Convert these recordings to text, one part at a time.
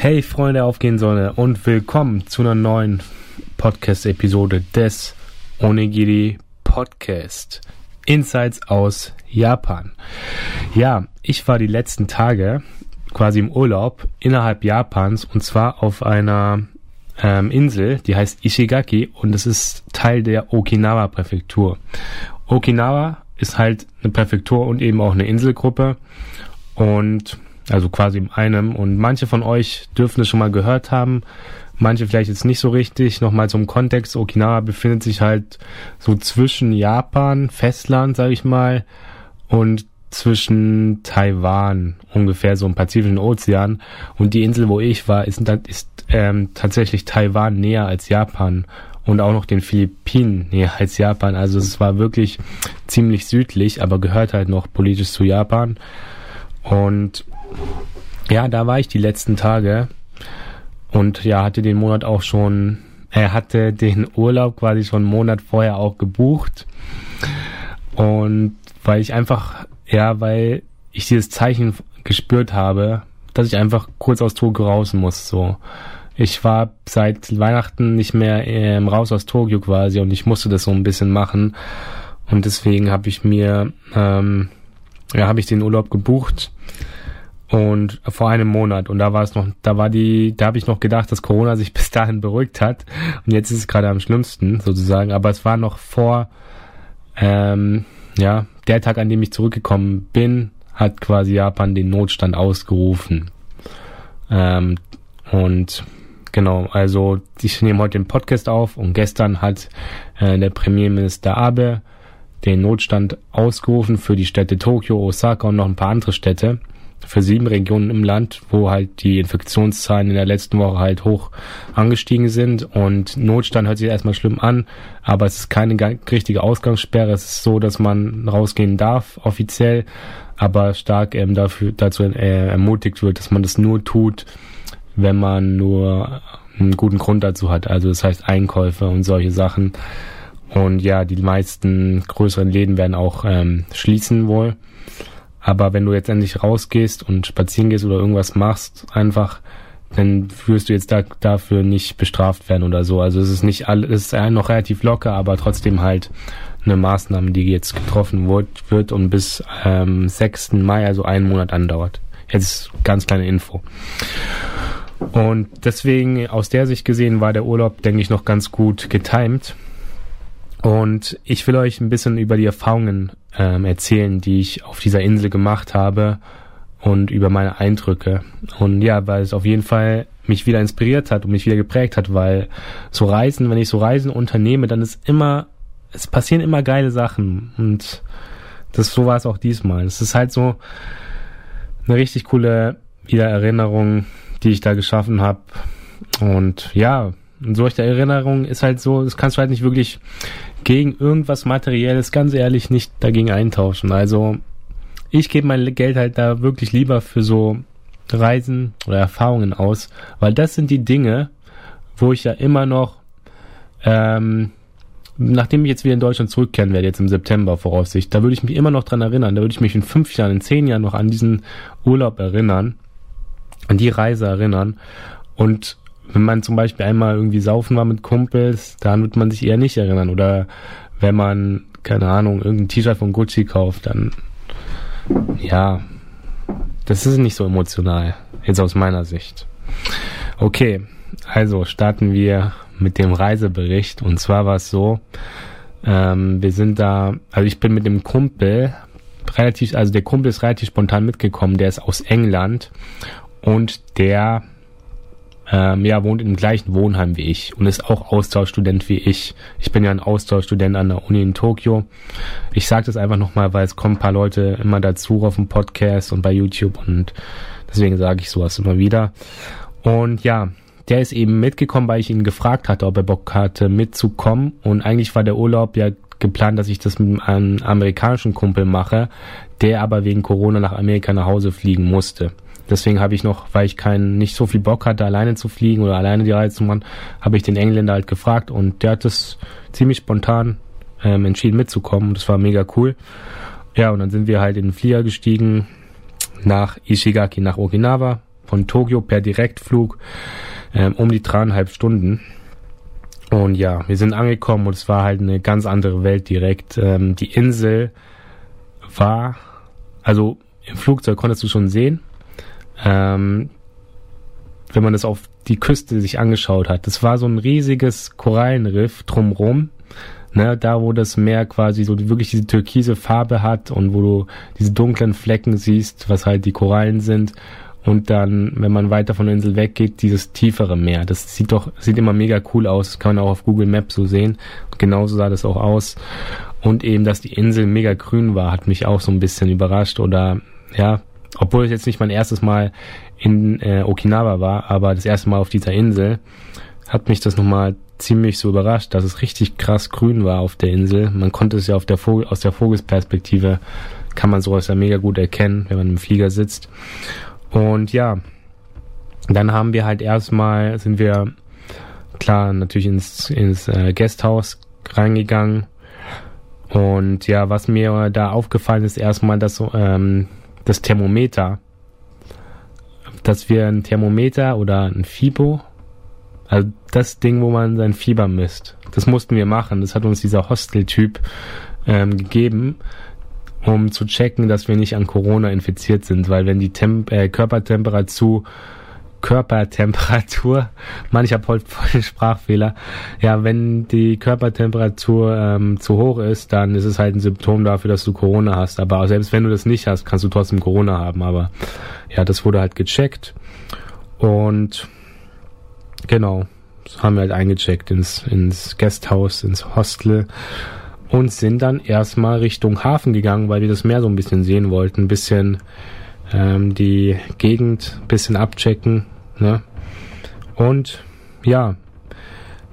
Hey Freunde aufgehen Sonne und willkommen zu einer neuen Podcast-Episode des Onigiri Podcast. Insights aus Japan. Ja, ich war die letzten Tage quasi im Urlaub innerhalb Japans und zwar auf einer ähm, Insel, die heißt Ishigaki und es ist Teil der Okinawa-Präfektur. Okinawa ist halt eine Präfektur und eben auch eine Inselgruppe und also quasi in einem. Und manche von euch dürfen es schon mal gehört haben, manche vielleicht jetzt nicht so richtig. Nochmal zum Kontext, Okinawa befindet sich halt so zwischen Japan, Festland, sage ich mal, und zwischen Taiwan, ungefähr so im Pazifischen Ozean. Und die Insel, wo ich war, ist, ist ähm, tatsächlich Taiwan näher als Japan und auch noch den Philippinen näher als Japan. Also es war wirklich ziemlich südlich, aber gehört halt noch politisch zu Japan. Und ja, da war ich die letzten Tage und ja, hatte den Monat auch schon, er hatte den Urlaub quasi schon einen Monat vorher auch gebucht. Und weil ich einfach, ja, weil ich dieses Zeichen gespürt habe, dass ich einfach kurz aus Tokio raus muss, so. Ich war seit Weihnachten nicht mehr ähm, raus aus Tokio quasi und ich musste das so ein bisschen machen. Und deswegen habe ich mir, ähm, ja, habe ich den Urlaub gebucht und vor einem Monat. Und da war es noch, da war die, da habe ich noch gedacht, dass Corona sich bis dahin beruhigt hat. Und jetzt ist es gerade am schlimmsten sozusagen, aber es war noch vor, ähm, ja, der Tag, an dem ich zurückgekommen bin, hat quasi Japan den Notstand ausgerufen. Ähm, und genau, also ich nehme heute den Podcast auf. Und gestern hat äh, der Premierminister Abe den Notstand ausgerufen für die Städte Tokio, Osaka und noch ein paar andere Städte für sieben Regionen im Land, wo halt die Infektionszahlen in der letzten Woche halt hoch angestiegen sind. Und Notstand hört sich erstmal schlimm an, aber es ist keine richtige Ausgangssperre. Es ist so, dass man rausgehen darf, offiziell, aber stark ähm, dafür, dazu äh, ermutigt wird, dass man das nur tut, wenn man nur einen guten Grund dazu hat. Also das heißt Einkäufe und solche Sachen. Und ja, die meisten größeren Läden werden auch ähm, schließen wohl. Aber wenn du jetzt endlich rausgehst und spazieren gehst oder irgendwas machst, einfach, dann wirst du jetzt da, dafür nicht bestraft werden oder so. Also es ist nicht alles, es ist noch relativ locker, aber trotzdem halt eine Maßnahme, die jetzt getroffen wird, wird und bis ähm, 6. Mai, also einen Monat andauert. Jetzt ganz kleine Info. Und deswegen, aus der Sicht gesehen, war der Urlaub, denke ich, noch ganz gut getimt. Und ich will euch ein bisschen über die Erfahrungen ähm, erzählen, die ich auf dieser Insel gemacht habe und über meine Eindrücke. Und ja, weil es auf jeden Fall mich wieder inspiriert hat und mich wieder geprägt hat, weil so Reisen, wenn ich so Reisen unternehme, dann ist immer, es passieren immer geile Sachen und das so war es auch diesmal. Es ist halt so eine richtig coole Wiedererinnerung, die ich da geschaffen habe. Und ja, und solche Erinnerung ist halt so, das kannst du halt nicht wirklich gegen irgendwas Materielles, ganz ehrlich, nicht dagegen eintauschen. Also ich gebe mein Geld halt da wirklich lieber für so Reisen oder Erfahrungen aus, weil das sind die Dinge, wo ich ja immer noch, ähm, nachdem ich jetzt wieder in Deutschland zurückkehren werde, jetzt im September voraussicht, da würde ich mich immer noch dran erinnern, da würde ich mich in fünf Jahren, in zehn Jahren noch an diesen Urlaub erinnern, an die Reise erinnern und wenn man zum Beispiel einmal irgendwie saufen war mit Kumpels, dann wird man sich eher nicht erinnern. Oder wenn man, keine Ahnung, irgendein T-Shirt von Gucci kauft, dann, ja, das ist nicht so emotional, jetzt aus meiner Sicht. Okay, also starten wir mit dem Reisebericht. Und zwar war es so, ähm, wir sind da, also ich bin mit dem Kumpel relativ, also der Kumpel ist relativ spontan mitgekommen, der ist aus England und der ähm, ja, wohnt im gleichen Wohnheim wie ich und ist auch Austauschstudent wie ich. Ich bin ja ein Austauschstudent an der Uni in Tokio. Ich sage das einfach nochmal, weil es kommen ein paar Leute immer dazu auf dem Podcast und bei YouTube und deswegen sage ich sowas immer wieder. Und ja, der ist eben mitgekommen, weil ich ihn gefragt hatte, ob er Bock hatte mitzukommen. Und eigentlich war der Urlaub ja geplant, dass ich das mit einem amerikanischen Kumpel mache, der aber wegen Corona nach Amerika nach Hause fliegen musste. Deswegen habe ich noch, weil ich keinen nicht so viel Bock hatte, alleine zu fliegen oder alleine die Reise zu machen, habe ich den Engländer halt gefragt und der hat es ziemlich spontan ähm, entschieden mitzukommen. Das war mega cool. Ja, und dann sind wir halt in den Flieger gestiegen nach Ishigaki, nach Okinawa. von Tokio per Direktflug ähm, um die dreieinhalb Stunden. Und ja, wir sind angekommen und es war halt eine ganz andere Welt direkt. Ähm, die Insel war, also im Flugzeug konntest du schon sehen, ähm, wenn man das auf die Küste sich angeschaut hat. Das war so ein riesiges Korallenriff drumrum. Ne, da wo das Meer quasi so wirklich diese türkise Farbe hat und wo du diese dunklen Flecken siehst, was halt die Korallen sind und dann, wenn man weiter von der Insel weggeht, dieses tiefere Meer. Das sieht doch, sieht immer mega cool aus. Das kann man auch auf Google Maps so sehen. genauso sah das auch aus. Und eben, dass die Insel mega grün war, hat mich auch so ein bisschen überrascht oder, ja, obwohl es jetzt nicht mein erstes Mal in äh, Okinawa war, aber das erste Mal auf dieser Insel, hat mich das nochmal ziemlich so überrascht, dass es richtig krass grün war auf der Insel. Man konnte es ja auf der Vogel, aus der Vogelsperspektive kann man sowas ja mega gut erkennen, wenn man im Flieger sitzt. Und ja, dann haben wir halt erstmal, sind wir klar natürlich ins, ins äh, Guesthouse reingegangen. Und ja, was mir da aufgefallen ist, erstmal, dass ähm, das Thermometer, dass wir ein Thermometer oder ein Fibo, also das Ding, wo man sein Fieber misst, das mussten wir machen. Das hat uns dieser Hostel-Typ ähm, gegeben um zu checken, dass wir nicht an Corona infiziert sind, weil wenn die Temp äh, Körpertemperatur Körpertemperatur, man, ich habe heute voll den Sprachfehler. Ja, wenn die Körpertemperatur ähm, zu hoch ist, dann ist es halt ein Symptom dafür, dass du Corona hast. Aber selbst wenn du das nicht hast, kannst du trotzdem Corona haben. Aber ja, das wurde halt gecheckt. Und genau, das haben wir halt eingecheckt ins, ins Guesthouse, ins Hostel und sind dann erstmal Richtung Hafen gegangen, weil wir das Meer so ein bisschen sehen wollten, ein bisschen ähm, die Gegend ein bisschen abchecken. Ne? Und ja,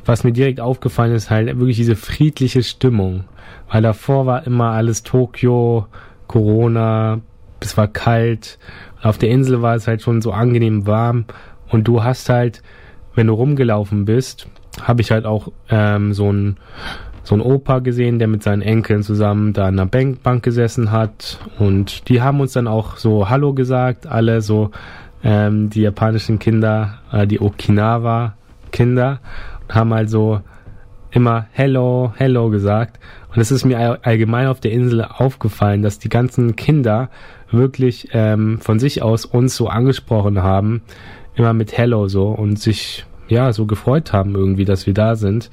was mir direkt aufgefallen ist, halt wirklich diese friedliche Stimmung. Weil davor war immer alles Tokio, Corona, es war kalt. Auf der Insel war es halt schon so angenehm warm. Und du hast halt, wenn du rumgelaufen bist, habe ich halt auch ähm, so ein so ein Opa gesehen, der mit seinen Enkeln zusammen da an der Bank, Bank gesessen hat. Und die haben uns dann auch so Hallo gesagt, alle so ähm, die japanischen Kinder, äh, die Okinawa-Kinder, haben also immer Hello, Hello gesagt. Und es ist mir allgemein auf der Insel aufgefallen, dass die ganzen Kinder wirklich ähm, von sich aus uns so angesprochen haben, immer mit Hello so und sich ja so gefreut haben irgendwie, dass wir da sind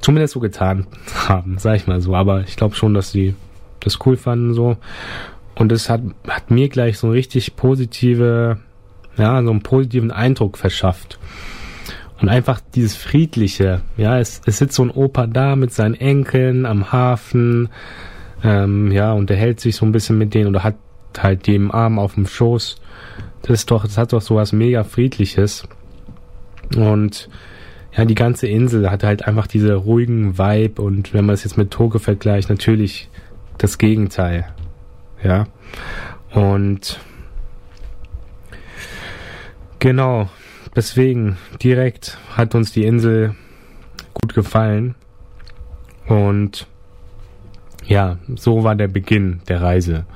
zumindest so getan haben, sag ich mal so. Aber ich glaube schon, dass sie das cool fanden so. Und es hat, hat mir gleich so einen richtig positive, ja, so einen positiven Eindruck verschafft. Und einfach dieses Friedliche, ja, es, es sitzt so ein Opa da mit seinen Enkeln am Hafen, ähm, ja, und er hält sich so ein bisschen mit denen oder hat halt die im Arm auf dem Schoß. Das ist doch, das hat doch sowas mega Friedliches. Und ja, die ganze Insel hat halt einfach diese ruhigen Vibe und wenn man es jetzt mit Tokio vergleicht, natürlich das Gegenteil. Ja. Und genau, deswegen direkt hat uns die Insel gut gefallen. Und ja, so war der Beginn der Reise.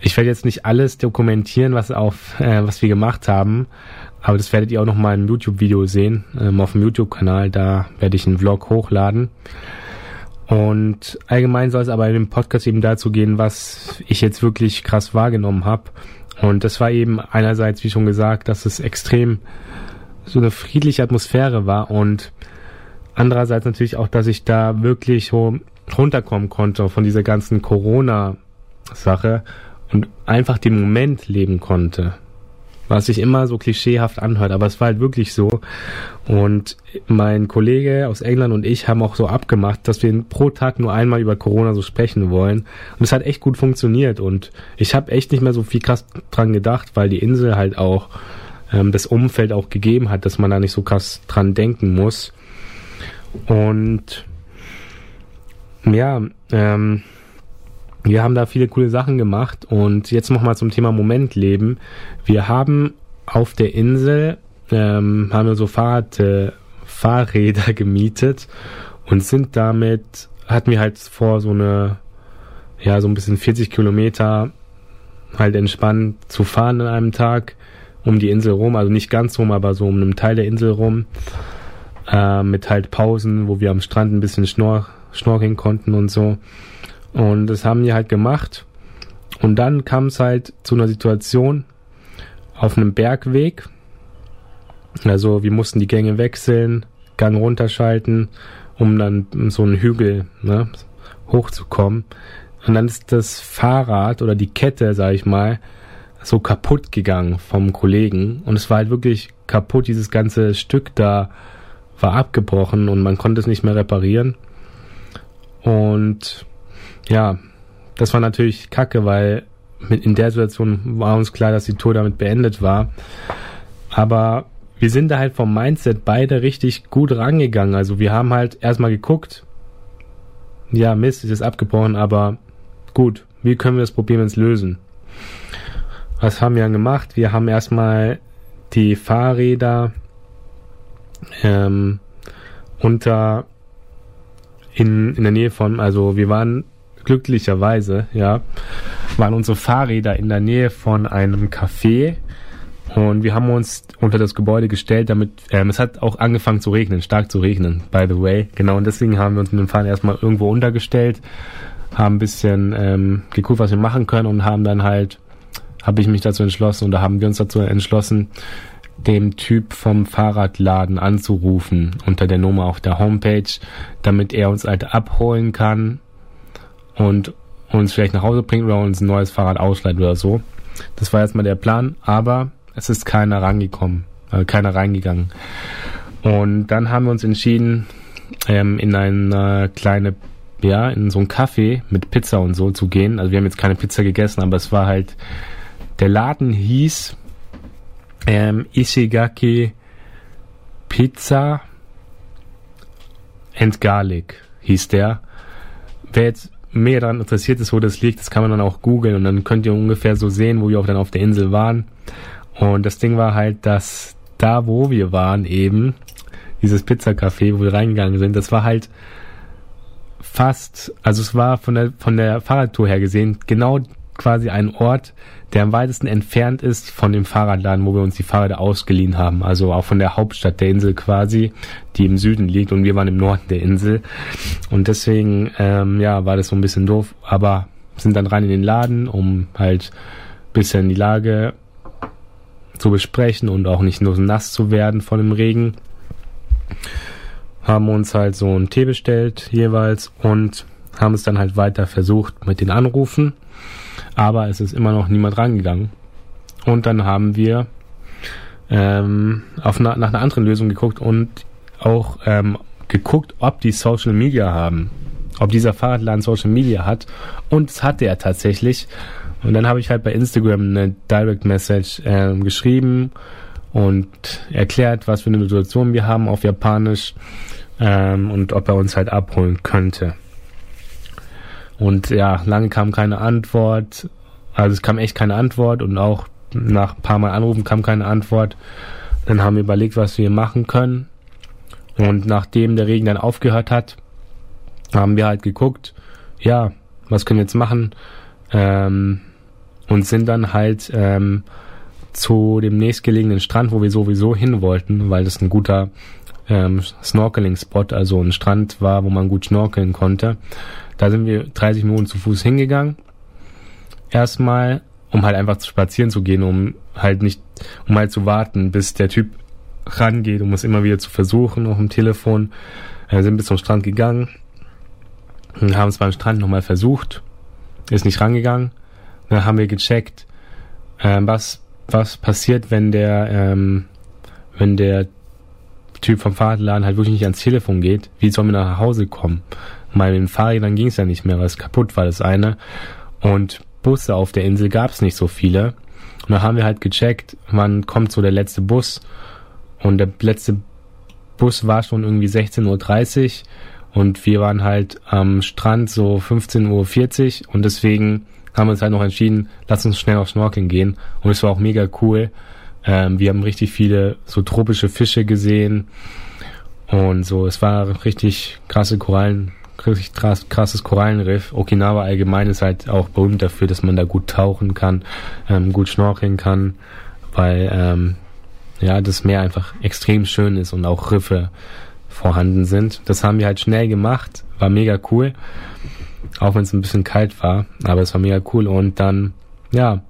Ich werde jetzt nicht alles dokumentieren, was auf, äh, was wir gemacht haben, aber das werdet ihr auch noch mal im YouTube-Video sehen, ähm, auf dem YouTube-Kanal. Da werde ich einen Vlog hochladen. Und allgemein soll es aber in dem Podcast eben dazu gehen, was ich jetzt wirklich krass wahrgenommen habe. Und das war eben einerseits, wie schon gesagt, dass es extrem so eine friedliche Atmosphäre war und andererseits natürlich auch, dass ich da wirklich runterkommen konnte von dieser ganzen Corona-Sache und einfach den Moment leben konnte was sich immer so klischeehaft anhört, aber es war halt wirklich so. Und mein Kollege aus England und ich haben auch so abgemacht, dass wir pro Tag nur einmal über Corona so sprechen wollen. Und es hat echt gut funktioniert und ich habe echt nicht mehr so viel krass dran gedacht, weil die Insel halt auch ähm, das Umfeld auch gegeben hat, dass man da nicht so krass dran denken muss. Und ja, ähm, wir haben da viele coole Sachen gemacht und jetzt nochmal zum Thema Momentleben. Wir haben auf der Insel, ähm, haben wir so Fahrrad, äh, Fahrräder gemietet und sind damit, hatten wir halt vor, so eine, ja, so ein bisschen 40 Kilometer halt entspannt zu fahren an einem Tag um die Insel rum, also nicht ganz rum, aber so um einen Teil der Insel rum, äh, mit halt Pausen, wo wir am Strand ein bisschen schnor schnorcheln konnten und so. Und das haben die halt gemacht. Und dann kam es halt zu einer Situation auf einem Bergweg. Also wir mussten die Gänge wechseln, Gang runterschalten, um dann so einen Hügel ne, hochzukommen. Und dann ist das Fahrrad oder die Kette, sag ich mal, so kaputt gegangen vom Kollegen. Und es war halt wirklich kaputt. Dieses ganze Stück da war abgebrochen und man konnte es nicht mehr reparieren. Und ja, das war natürlich kacke, weil mit in der Situation war uns klar, dass die Tour damit beendet war. Aber wir sind da halt vom Mindset beide richtig gut rangegangen. Also wir haben halt erstmal geguckt, ja, Mist, ist jetzt abgebrochen, aber gut, wie können wir das Problem jetzt lösen? Was haben wir dann gemacht? Wir haben erstmal die Fahrräder ähm, unter in, in der Nähe von, also wir waren glücklicherweise, ja, waren unsere Fahrräder in der Nähe von einem Café und wir haben uns unter das Gebäude gestellt, damit ähm, es hat auch angefangen zu regnen, stark zu regnen, by the way. Genau, und deswegen haben wir uns mit dem Fahren erstmal irgendwo untergestellt, haben ein bisschen ähm, geguckt, was wir machen können und haben dann halt, habe ich mich dazu entschlossen da haben wir uns dazu entschlossen, dem Typ vom Fahrradladen anzurufen unter der Nummer auf der Homepage, damit er uns halt abholen kann und uns vielleicht nach Hause bringt oder uns ein neues Fahrrad ausleiht oder so. Das war erstmal der Plan, aber es ist keiner rangekommen, äh, keiner reingegangen. Und dann haben wir uns entschieden, ähm, in eine kleine, ja, in so ein Café mit Pizza und so zu gehen. Also wir haben jetzt keine Pizza gegessen, aber es war halt, der Laden hieß ähm, Ishigaki Pizza and Garlic hieß der. Wer jetzt mehr daran interessiert ist, wo das liegt, das kann man dann auch googeln und dann könnt ihr ungefähr so sehen, wo wir auch dann auf der Insel waren. Und das Ding war halt, dass da, wo wir waren, eben, dieses Pizzacafé, wo wir reingegangen sind, das war halt fast, also es war von der, von der Fahrradtour her gesehen, genau quasi ein Ort, der am weitesten entfernt ist von dem Fahrradladen, wo wir uns die Fahrräder ausgeliehen haben. Also auch von der Hauptstadt der Insel quasi, die im Süden liegt und wir waren im Norden der Insel. Und deswegen, ähm, ja, war das so ein bisschen doof, aber sind dann rein in den Laden, um halt bisschen die Lage zu besprechen und auch nicht nur nass zu werden von dem Regen. Haben uns halt so einen Tee bestellt jeweils und haben es dann halt weiter versucht mit den Anrufen aber es ist immer noch niemand rangegangen. Und dann haben wir ähm, auf na, nach einer anderen Lösung geguckt und auch ähm, geguckt, ob die Social Media haben. Ob dieser Fahrradladen Social Media hat. Und es hatte er tatsächlich. Und dann habe ich halt bei Instagram eine Direct Message ähm, geschrieben und erklärt, was für eine Situation wir haben auf Japanisch ähm, und ob er uns halt abholen könnte. Und ja, lange kam keine Antwort. Also es kam echt keine Antwort und auch nach ein paar Mal Anrufen kam keine Antwort. Dann haben wir überlegt, was wir machen können. Und nachdem der Regen dann aufgehört hat, haben wir halt geguckt, ja, was können wir jetzt machen? Ähm, und sind dann halt ähm, zu dem nächstgelegenen Strand, wo wir sowieso hin wollten, weil das ein guter ähm, Snorkeling-Spot, also ein Strand war, wo man gut schnorkeln konnte. Da sind wir 30 Minuten zu Fuß hingegangen. Erstmal, um halt einfach spazieren zu gehen, um halt nicht, um halt zu warten, bis der Typ rangeht, um es immer wieder zu versuchen, auch im Telefon. Wir sind bis zum Strand gegangen und haben es beim Strand nochmal versucht. Ist nicht rangegangen. Dann haben wir gecheckt, äh, was, was passiert, wenn der, ähm, wenn der Typ vom Fahrradladen halt wirklich nicht ans Telefon geht. Wie sollen wir nach Hause kommen? Mal mit den Fahrrädern ging es ja nicht mehr, weil es kaputt war, das eine. Und Busse auf der Insel gab es nicht so viele. Und da haben wir halt gecheckt, wann kommt so der letzte Bus. Und der letzte Bus war schon irgendwie 16.30 Uhr und wir waren halt am Strand so 15.40 Uhr und deswegen haben wir uns halt noch entschieden, lass uns schnell auf Schnorkeln gehen. Und es war auch mega cool. Ähm, wir haben richtig viele so tropische Fische gesehen und so. Es war richtig krasse Korallen, richtig krass, krasses Korallenriff. Okinawa allgemein ist halt auch berühmt dafür, dass man da gut tauchen kann, ähm, gut schnorcheln kann, weil ähm, ja das Meer einfach extrem schön ist und auch Riffe vorhanden sind. Das haben wir halt schnell gemacht, war mega cool, auch wenn es ein bisschen kalt war, aber es war mega cool und dann ja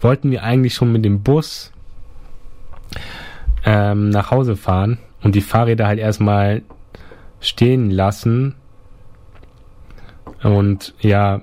wollten wir eigentlich schon mit dem Bus ähm, nach Hause fahren und die Fahrräder halt erstmal stehen lassen und ja,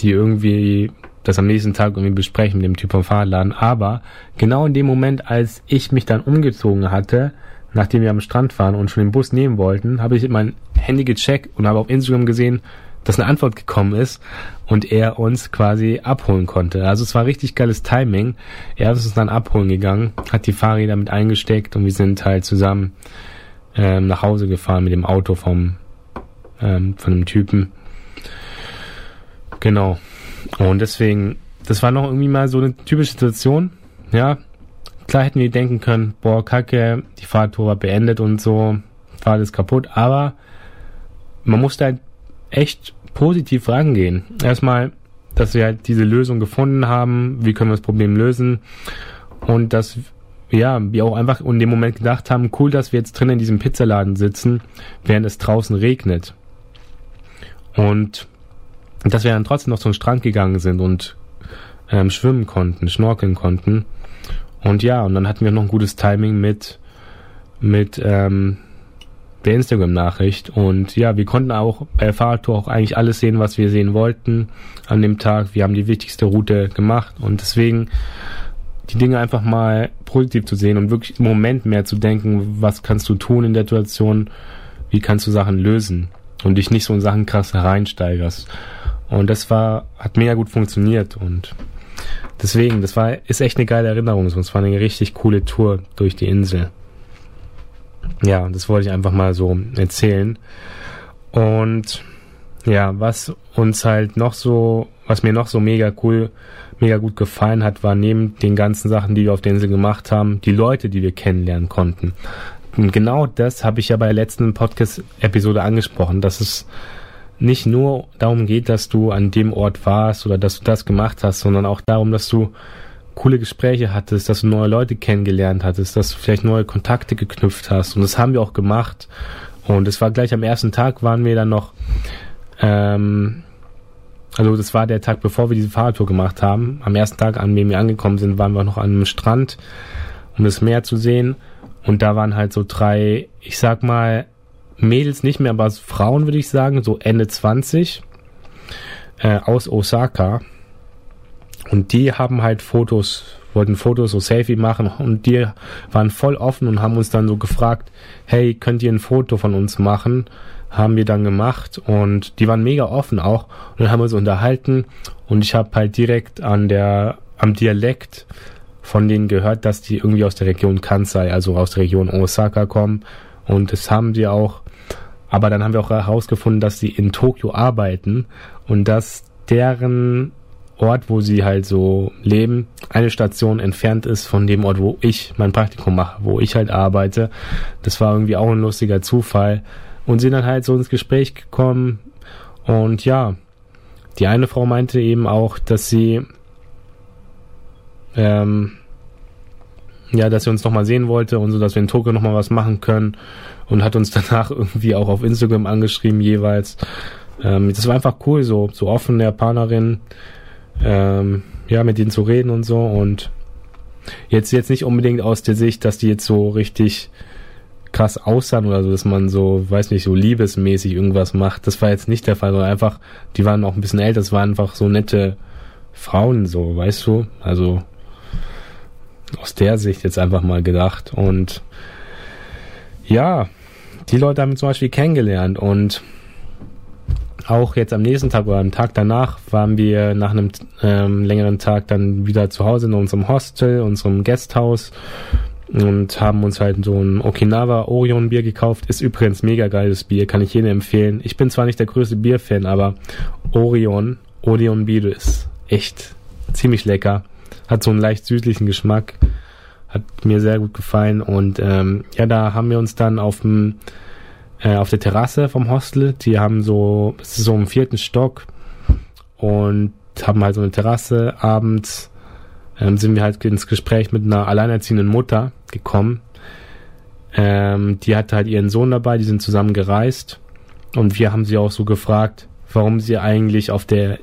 die irgendwie das am nächsten Tag irgendwie besprechen mit dem Typ vom Fahrradladen. Aber genau in dem Moment, als ich mich dann umgezogen hatte, nachdem wir am Strand waren und schon den Bus nehmen wollten, habe ich mein Handy gecheckt und habe auf Instagram gesehen, dass eine Antwort gekommen ist und er uns quasi abholen konnte. Also es war richtig geiles Timing. Er ist uns dann abholen gegangen, hat die Fahrräder mit eingesteckt und wir sind halt zusammen ähm, nach Hause gefahren mit dem Auto vom ähm, von dem Typen. Genau. Und deswegen, das war noch irgendwie mal so eine typische Situation. Ja, klar hätten wir denken können, boah, kacke, die Fahrtour war beendet und so, Fahrt ist kaputt, aber man musste halt echt positiv rangehen. Erstmal, dass wir halt diese Lösung gefunden haben, wie können wir das Problem lösen und dass ja, wir auch einfach in dem Moment gedacht haben, cool, dass wir jetzt drin in diesem Pizzaladen sitzen, während es draußen regnet. Und dass wir dann trotzdem noch zum Strand gegangen sind und ähm, schwimmen konnten, schnorkeln konnten. Und ja, und dann hatten wir noch ein gutes Timing mit, mit ähm, der Instagram-Nachricht. Und ja, wir konnten auch bei Fahrradtour auch eigentlich alles sehen, was wir sehen wollten an dem Tag. Wir haben die wichtigste Route gemacht und deswegen die Dinge einfach mal positiv zu sehen und wirklich im Moment mehr zu denken, was kannst du tun in der Situation, wie kannst du Sachen lösen und dich nicht so in Sachen krass reinsteigerst. Und das war, hat mega gut funktioniert und deswegen, das war, ist echt eine geile Erinnerung. Es war eine richtig coole Tour durch die Insel. Ja, das wollte ich einfach mal so erzählen. Und ja, was uns halt noch so, was mir noch so mega cool, mega gut gefallen hat, war neben den ganzen Sachen, die wir auf der Insel gemacht haben, die Leute, die wir kennenlernen konnten. Und genau das habe ich ja bei der letzten Podcast-Episode angesprochen, dass es nicht nur darum geht, dass du an dem Ort warst oder dass du das gemacht hast, sondern auch darum, dass du coole Gespräche hattest, dass du neue Leute kennengelernt hattest, dass du vielleicht neue Kontakte geknüpft hast. Und das haben wir auch gemacht. Und es war gleich am ersten Tag, waren wir dann noch, ähm, also das war der Tag, bevor wir diese Fahrradtour gemacht haben. Am ersten Tag, an dem wir angekommen sind, waren wir noch an einem Strand, um das Meer zu sehen. Und da waren halt so drei, ich sag mal, Mädels nicht mehr, aber Frauen würde ich sagen, so Ende 20 äh, aus Osaka. Und die haben halt Fotos, wollten Fotos, so Selfie machen und die waren voll offen und haben uns dann so gefragt, hey, könnt ihr ein Foto von uns machen? Haben wir dann gemacht und die waren mega offen auch und dann haben uns unterhalten und ich habe halt direkt an der, am Dialekt von denen gehört, dass die irgendwie aus der Region Kansai, also aus der Region Osaka kommen und das haben sie auch. Aber dann haben wir auch herausgefunden, dass sie in Tokio arbeiten und dass deren Ort, wo sie halt so leben, eine Station entfernt ist von dem Ort, wo ich mein Praktikum mache, wo ich halt arbeite. Das war irgendwie auch ein lustiger Zufall. Und sind dann halt so ins Gespräch gekommen. Und ja, die eine Frau meinte eben auch, dass sie, ähm, ja, dass sie uns nochmal sehen wollte und so, dass wir in Tokio nochmal was machen können. Und hat uns danach irgendwie auch auf Instagram angeschrieben jeweils. Ähm, das war einfach cool, so, so offene Japanerin ähm, ja, mit denen zu reden und so. Und jetzt, jetzt nicht unbedingt aus der Sicht, dass die jetzt so richtig krass aussahen oder so, dass man so, weiß nicht, so liebesmäßig irgendwas macht. Das war jetzt nicht der Fall, sondern einfach, die waren auch ein bisschen älter, das waren einfach so nette Frauen, so, weißt du? Also aus der Sicht jetzt einfach mal gedacht. Und ja, die Leute haben zum Beispiel kennengelernt und auch jetzt am nächsten Tag oder am Tag danach waren wir nach einem ähm, längeren Tag dann wieder zu Hause in unserem Hostel, unserem Guesthouse und haben uns halt so ein Okinawa Orion Bier gekauft. Ist übrigens mega geiles Bier, kann ich jedem empfehlen. Ich bin zwar nicht der größte Bierfan, aber Orion, Orion Bier ist echt ziemlich lecker. Hat so einen leicht süßlichen Geschmack. Hat mir sehr gut gefallen und ähm, ja, da haben wir uns dann auf dem äh, auf der Terrasse vom Hostel. Die haben so, es ist so im vierten Stock und haben halt so eine Terrasse abends ähm, sind wir halt ins Gespräch mit einer alleinerziehenden Mutter gekommen. Ähm, die hatte halt ihren Sohn dabei, die sind zusammen gereist. Und wir haben sie auch so gefragt, warum sie eigentlich auf der,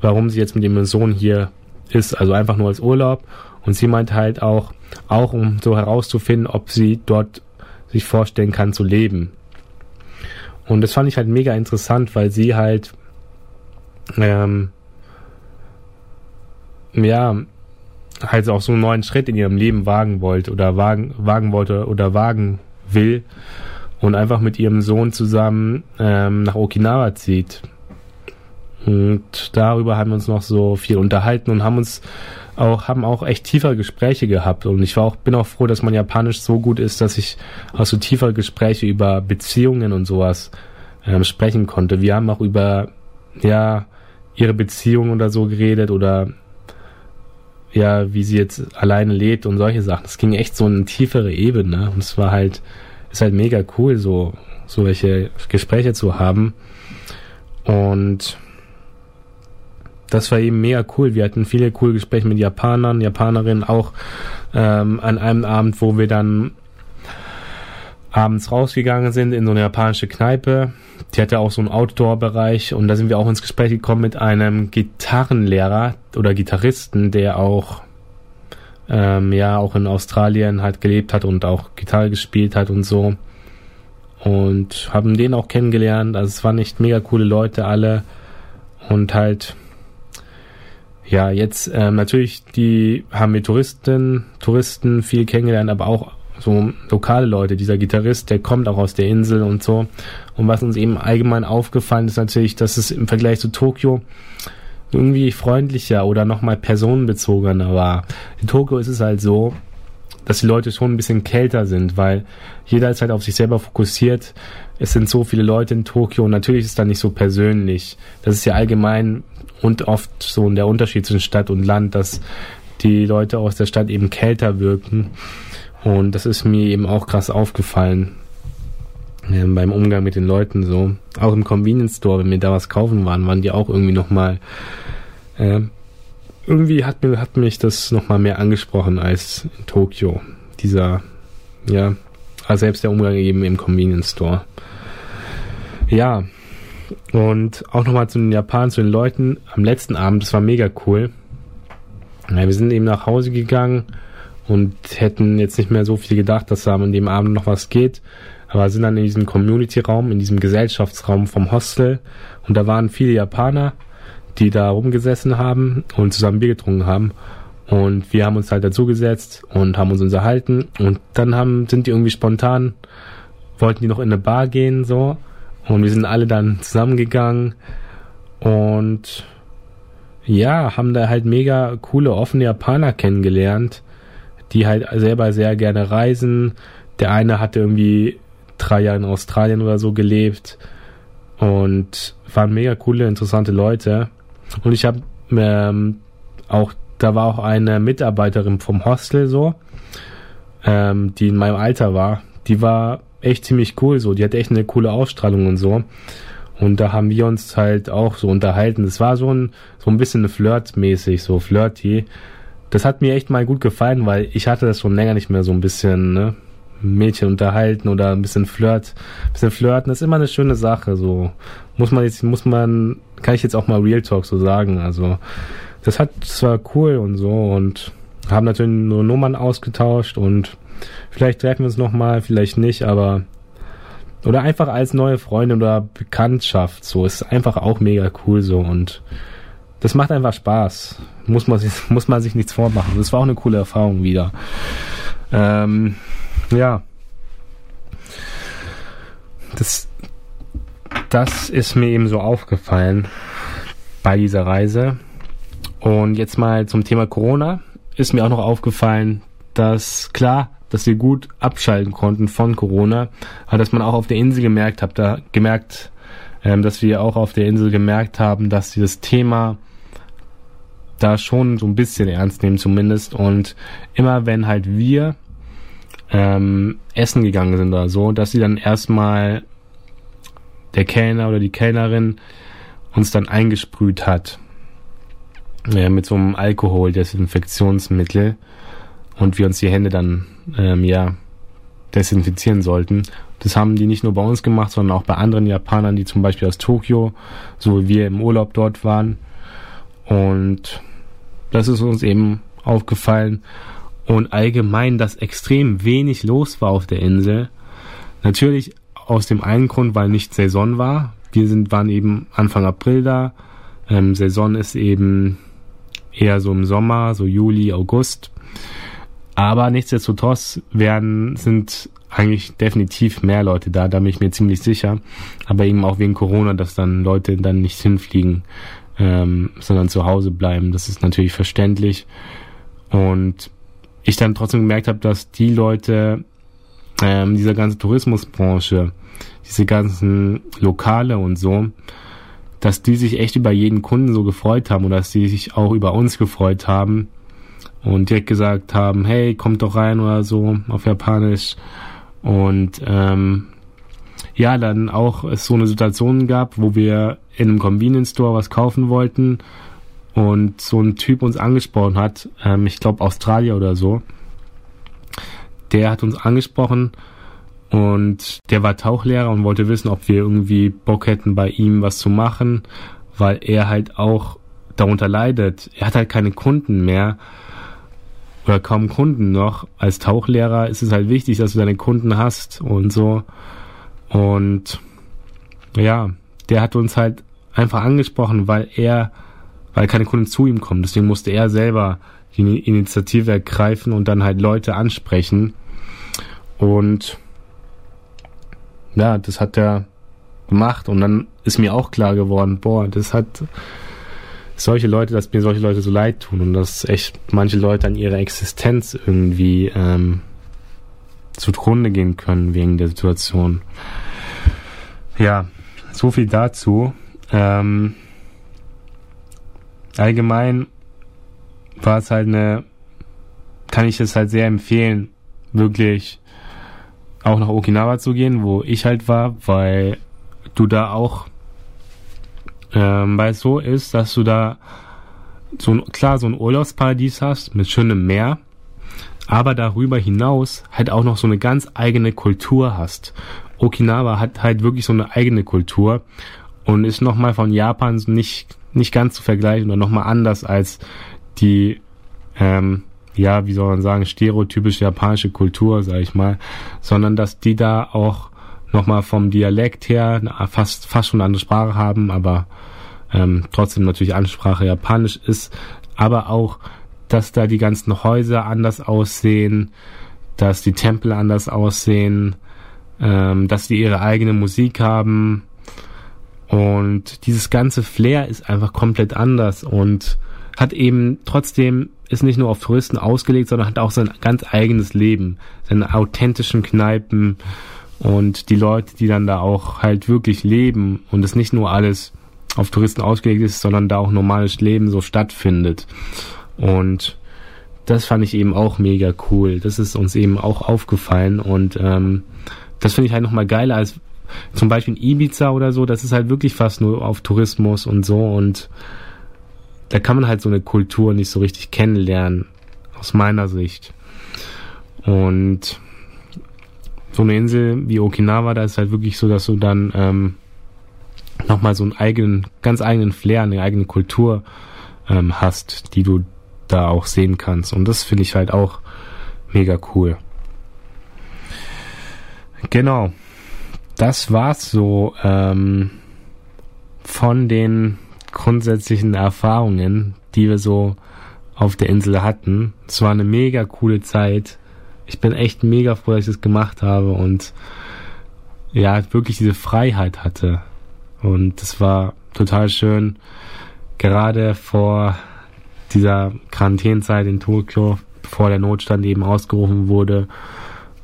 warum sie jetzt mit ihrem Sohn hier ist, also einfach nur als Urlaub. Und sie meint halt auch, auch um so herauszufinden, ob sie dort sich vorstellen kann zu leben. Und das fand ich halt mega interessant, weil sie halt, ähm, ja, halt auch so einen neuen Schritt in ihrem Leben wagen wollte oder wagen, wagen wollte oder wagen will und einfach mit ihrem Sohn zusammen ähm, nach Okinawa zieht. Und darüber haben wir uns noch so viel unterhalten und haben uns auch, haben auch echt tiefer Gespräche gehabt. Und ich war auch, bin auch froh, dass mein Japanisch so gut ist, dass ich auch so tiefer Gespräche über Beziehungen und sowas ähm, sprechen konnte. Wir haben auch über, ja, ihre Beziehung oder so geredet oder ja, wie sie jetzt alleine lebt und solche Sachen. Es ging echt so eine tiefere Ebene und es war halt, ist halt mega cool, so, so welche Gespräche zu haben. Und das war eben mega cool. Wir hatten viele coole Gespräche mit Japanern, Japanerinnen, auch ähm, an einem Abend, wo wir dann abends rausgegangen sind in so eine japanische Kneipe. Die hatte auch so einen Outdoor-Bereich und da sind wir auch ins Gespräch gekommen mit einem Gitarrenlehrer oder Gitarristen, der auch ähm, ja auch in Australien halt gelebt hat und auch Gitarre gespielt hat und so. Und haben den auch kennengelernt. Also es waren echt mega coole Leute alle. Und halt, ja, jetzt ähm, natürlich, die haben wir Touristen, Touristen viel kennengelernt, aber auch so lokale Leute. Dieser Gitarrist, der kommt auch aus der Insel und so. Und was uns eben allgemein aufgefallen ist natürlich, dass es im Vergleich zu Tokio irgendwie freundlicher oder nochmal personenbezogener war. In Tokio ist es halt so, dass die Leute schon ein bisschen kälter sind, weil jeder ist halt auf sich selber fokussiert. Es sind so viele Leute in Tokio und natürlich ist dann nicht so persönlich. Das ist ja allgemein und oft so der Unterschied zwischen Stadt und Land, dass die Leute aus der Stadt eben kälter wirken und das ist mir eben auch krass aufgefallen äh, beim Umgang mit den Leuten so. Auch im Convenience Store, wenn wir da was kaufen waren, waren die auch irgendwie nochmal. Äh, irgendwie hat, mir, hat mich das nochmal mehr angesprochen als in Tokio. Dieser, ja, also selbst der Umgang eben im Convenience Store. Ja, und auch nochmal zu den Japanern, zu den Leuten am letzten Abend, das war mega cool. Ja, wir sind eben nach Hause gegangen und hätten jetzt nicht mehr so viel gedacht, dass da an dem Abend noch was geht. Aber sind dann in diesem Community-Raum, in diesem Gesellschaftsraum vom Hostel und da waren viele Japaner, die da rumgesessen haben und zusammen Bier getrunken haben. Und wir haben uns halt dazu gesetzt und haben uns unterhalten und dann haben, sind die irgendwie spontan, wollten die noch in eine Bar gehen, so. Und wir sind alle dann zusammengegangen und ja, haben da halt mega coole, offene Japaner kennengelernt die halt selber sehr gerne reisen. Der eine hatte irgendwie drei Jahre in Australien oder so gelebt und waren mega coole, interessante Leute. Und ich habe ähm, auch, da war auch eine Mitarbeiterin vom Hostel so, ähm, die in meinem Alter war. Die war echt ziemlich cool so, die hatte echt eine coole Ausstrahlung und so. Und da haben wir uns halt auch so unterhalten. Das war so ein, so ein bisschen flirtmäßig, so flirty das hat mir echt mal gut gefallen, weil ich hatte das schon länger nicht mehr so ein bisschen, ne? Mädchen unterhalten oder ein bisschen flirt, ein bisschen flirten, ist immer eine schöne Sache, so. Muss man jetzt, muss man, kann ich jetzt auch mal Real Talk so sagen, also. Das hat, das war cool und so und haben natürlich nur Nummern ausgetauscht und vielleicht treffen wir uns nochmal, vielleicht nicht, aber oder einfach als neue Freundin oder Bekanntschaft, so, ist einfach auch mega cool so und das macht einfach Spaß. Muss man, sich, muss man sich nichts vormachen. Das war auch eine coole Erfahrung wieder. Ähm, ja. Das, das ist mir eben so aufgefallen bei dieser Reise. Und jetzt mal zum Thema Corona. Ist mir auch noch aufgefallen, dass klar, dass wir gut abschalten konnten von Corona, aber dass man auch auf der Insel gemerkt hat, da gemerkt, ähm, dass wir auch auf der Insel gemerkt haben, dass dieses Thema da schon so ein bisschen ernst nehmen zumindest. Und immer wenn halt wir ähm, essen gegangen sind oder so, dass sie dann erstmal der Kellner oder die Kellnerin uns dann eingesprüht hat. äh, mit so einem Alkohol-Desinfektionsmittel und wir uns die Hände dann ähm, ja desinfizieren sollten. Das haben die nicht nur bei uns gemacht, sondern auch bei anderen Japanern, die zum Beispiel aus Tokio, so wie wir im Urlaub dort waren. Und das ist uns eben aufgefallen. Und allgemein, dass extrem wenig los war auf der Insel. Natürlich aus dem einen Grund, weil nicht Saison war. Wir sind, waren eben Anfang April da. Ähm, Saison ist eben eher so im Sommer, so Juli, August. Aber nichtsdestotrotz werden, sind eigentlich definitiv mehr Leute da, da bin ich mir ziemlich sicher. Aber eben auch wegen Corona, dass dann Leute dann nicht hinfliegen, ähm, sondern zu Hause bleiben. Das ist natürlich verständlich. Und ich dann trotzdem gemerkt habe, dass die Leute, ähm, dieser ganze Tourismusbranche, diese ganzen Lokale und so, dass die sich echt über jeden Kunden so gefreut haben und dass die sich auch über uns gefreut haben und direkt gesagt haben, hey, kommt doch rein oder so auf Japanisch. Und ähm, ja, dann auch es so eine Situation gab, wo wir in einem Convenience Store was kaufen wollten und so ein Typ uns angesprochen hat, ähm, ich glaube Australier oder so, der hat uns angesprochen und der war Tauchlehrer und wollte wissen, ob wir irgendwie Bock hätten, bei ihm was zu machen, weil er halt auch darunter leidet. Er hat halt keine Kunden mehr oder kaum Kunden noch. Als Tauchlehrer ist es halt wichtig, dass du deine Kunden hast und so. Und ja, der hat uns halt einfach angesprochen, weil er, weil keine Kunden zu ihm kommen. Deswegen musste er selber die Initiative ergreifen und dann halt Leute ansprechen. Und ja, das hat er gemacht und dann ist mir auch klar geworden, boah, das hat solche Leute, dass mir solche Leute so leid tun und dass echt manche Leute an ihrer Existenz irgendwie ähm, zugrunde gehen können wegen der Situation. Ja, so viel dazu. Ähm, allgemein war es halt eine, kann ich es halt sehr empfehlen, wirklich auch nach Okinawa zu gehen, wo ich halt war, weil du da auch ähm, weil es so ist, dass du da so ein, klar so ein Urlaubsparadies hast mit schönem Meer, aber darüber hinaus halt auch noch so eine ganz eigene Kultur hast. Okinawa hat halt wirklich so eine eigene Kultur und ist nochmal von Japan nicht, nicht ganz zu vergleichen oder nochmal anders als die, ähm, ja, wie soll man sagen, stereotypische japanische Kultur, sag ich mal, sondern dass die da auch nochmal vom Dialekt her fast, fast schon eine andere Sprache haben, aber ähm, trotzdem natürlich Ansprache Japanisch ist, aber auch, dass da die ganzen Häuser anders aussehen, dass die Tempel anders aussehen, ähm, dass die ihre eigene Musik haben und dieses ganze Flair ist einfach komplett anders und hat eben trotzdem ist nicht nur auf Touristen ausgelegt, sondern hat auch sein ganz eigenes Leben, seine authentischen Kneipen, und die Leute, die dann da auch halt wirklich leben und es nicht nur alles auf Touristen ausgelegt ist, sondern da auch normales Leben so stattfindet. Und das fand ich eben auch mega cool. Das ist uns eben auch aufgefallen und ähm, das finde ich halt nochmal geiler als zum Beispiel in Ibiza oder so. Das ist halt wirklich fast nur auf Tourismus und so und da kann man halt so eine Kultur nicht so richtig kennenlernen, aus meiner Sicht. Und so eine Insel wie Okinawa, da ist halt wirklich so, dass du dann ähm, nochmal so einen eigenen, ganz eigenen Flair, eine eigene Kultur ähm, hast, die du da auch sehen kannst. Und das finde ich halt auch mega cool. Genau. Das war's so ähm, von den grundsätzlichen Erfahrungen, die wir so auf der Insel hatten. Es war eine mega coole Zeit ich bin echt mega froh, dass ich das gemacht habe und ja, wirklich diese Freiheit hatte. Und das war total schön. Gerade vor dieser Quarantänezeit in Tokio, bevor der Notstand eben ausgerufen wurde.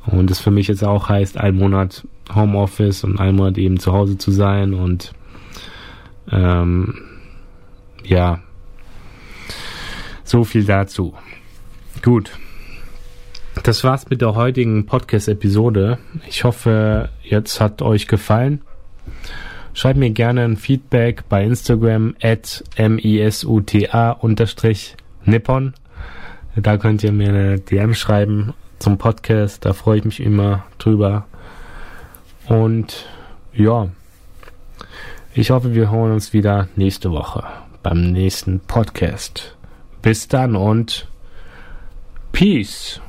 Und es für mich jetzt auch heißt, ein Monat Homeoffice und ein Monat eben zu Hause zu sein und ähm, ja, so viel dazu. Gut, das war's mit der heutigen Podcast-Episode. Ich hoffe, jetzt hat euch gefallen. Schreibt mir gerne ein Feedback bei Instagram at misuta-nippon. Da könnt ihr mir eine DM schreiben zum Podcast. Da freue ich mich immer drüber. Und ja, ich hoffe, wir hören uns wieder nächste Woche beim nächsten Podcast. Bis dann und Peace.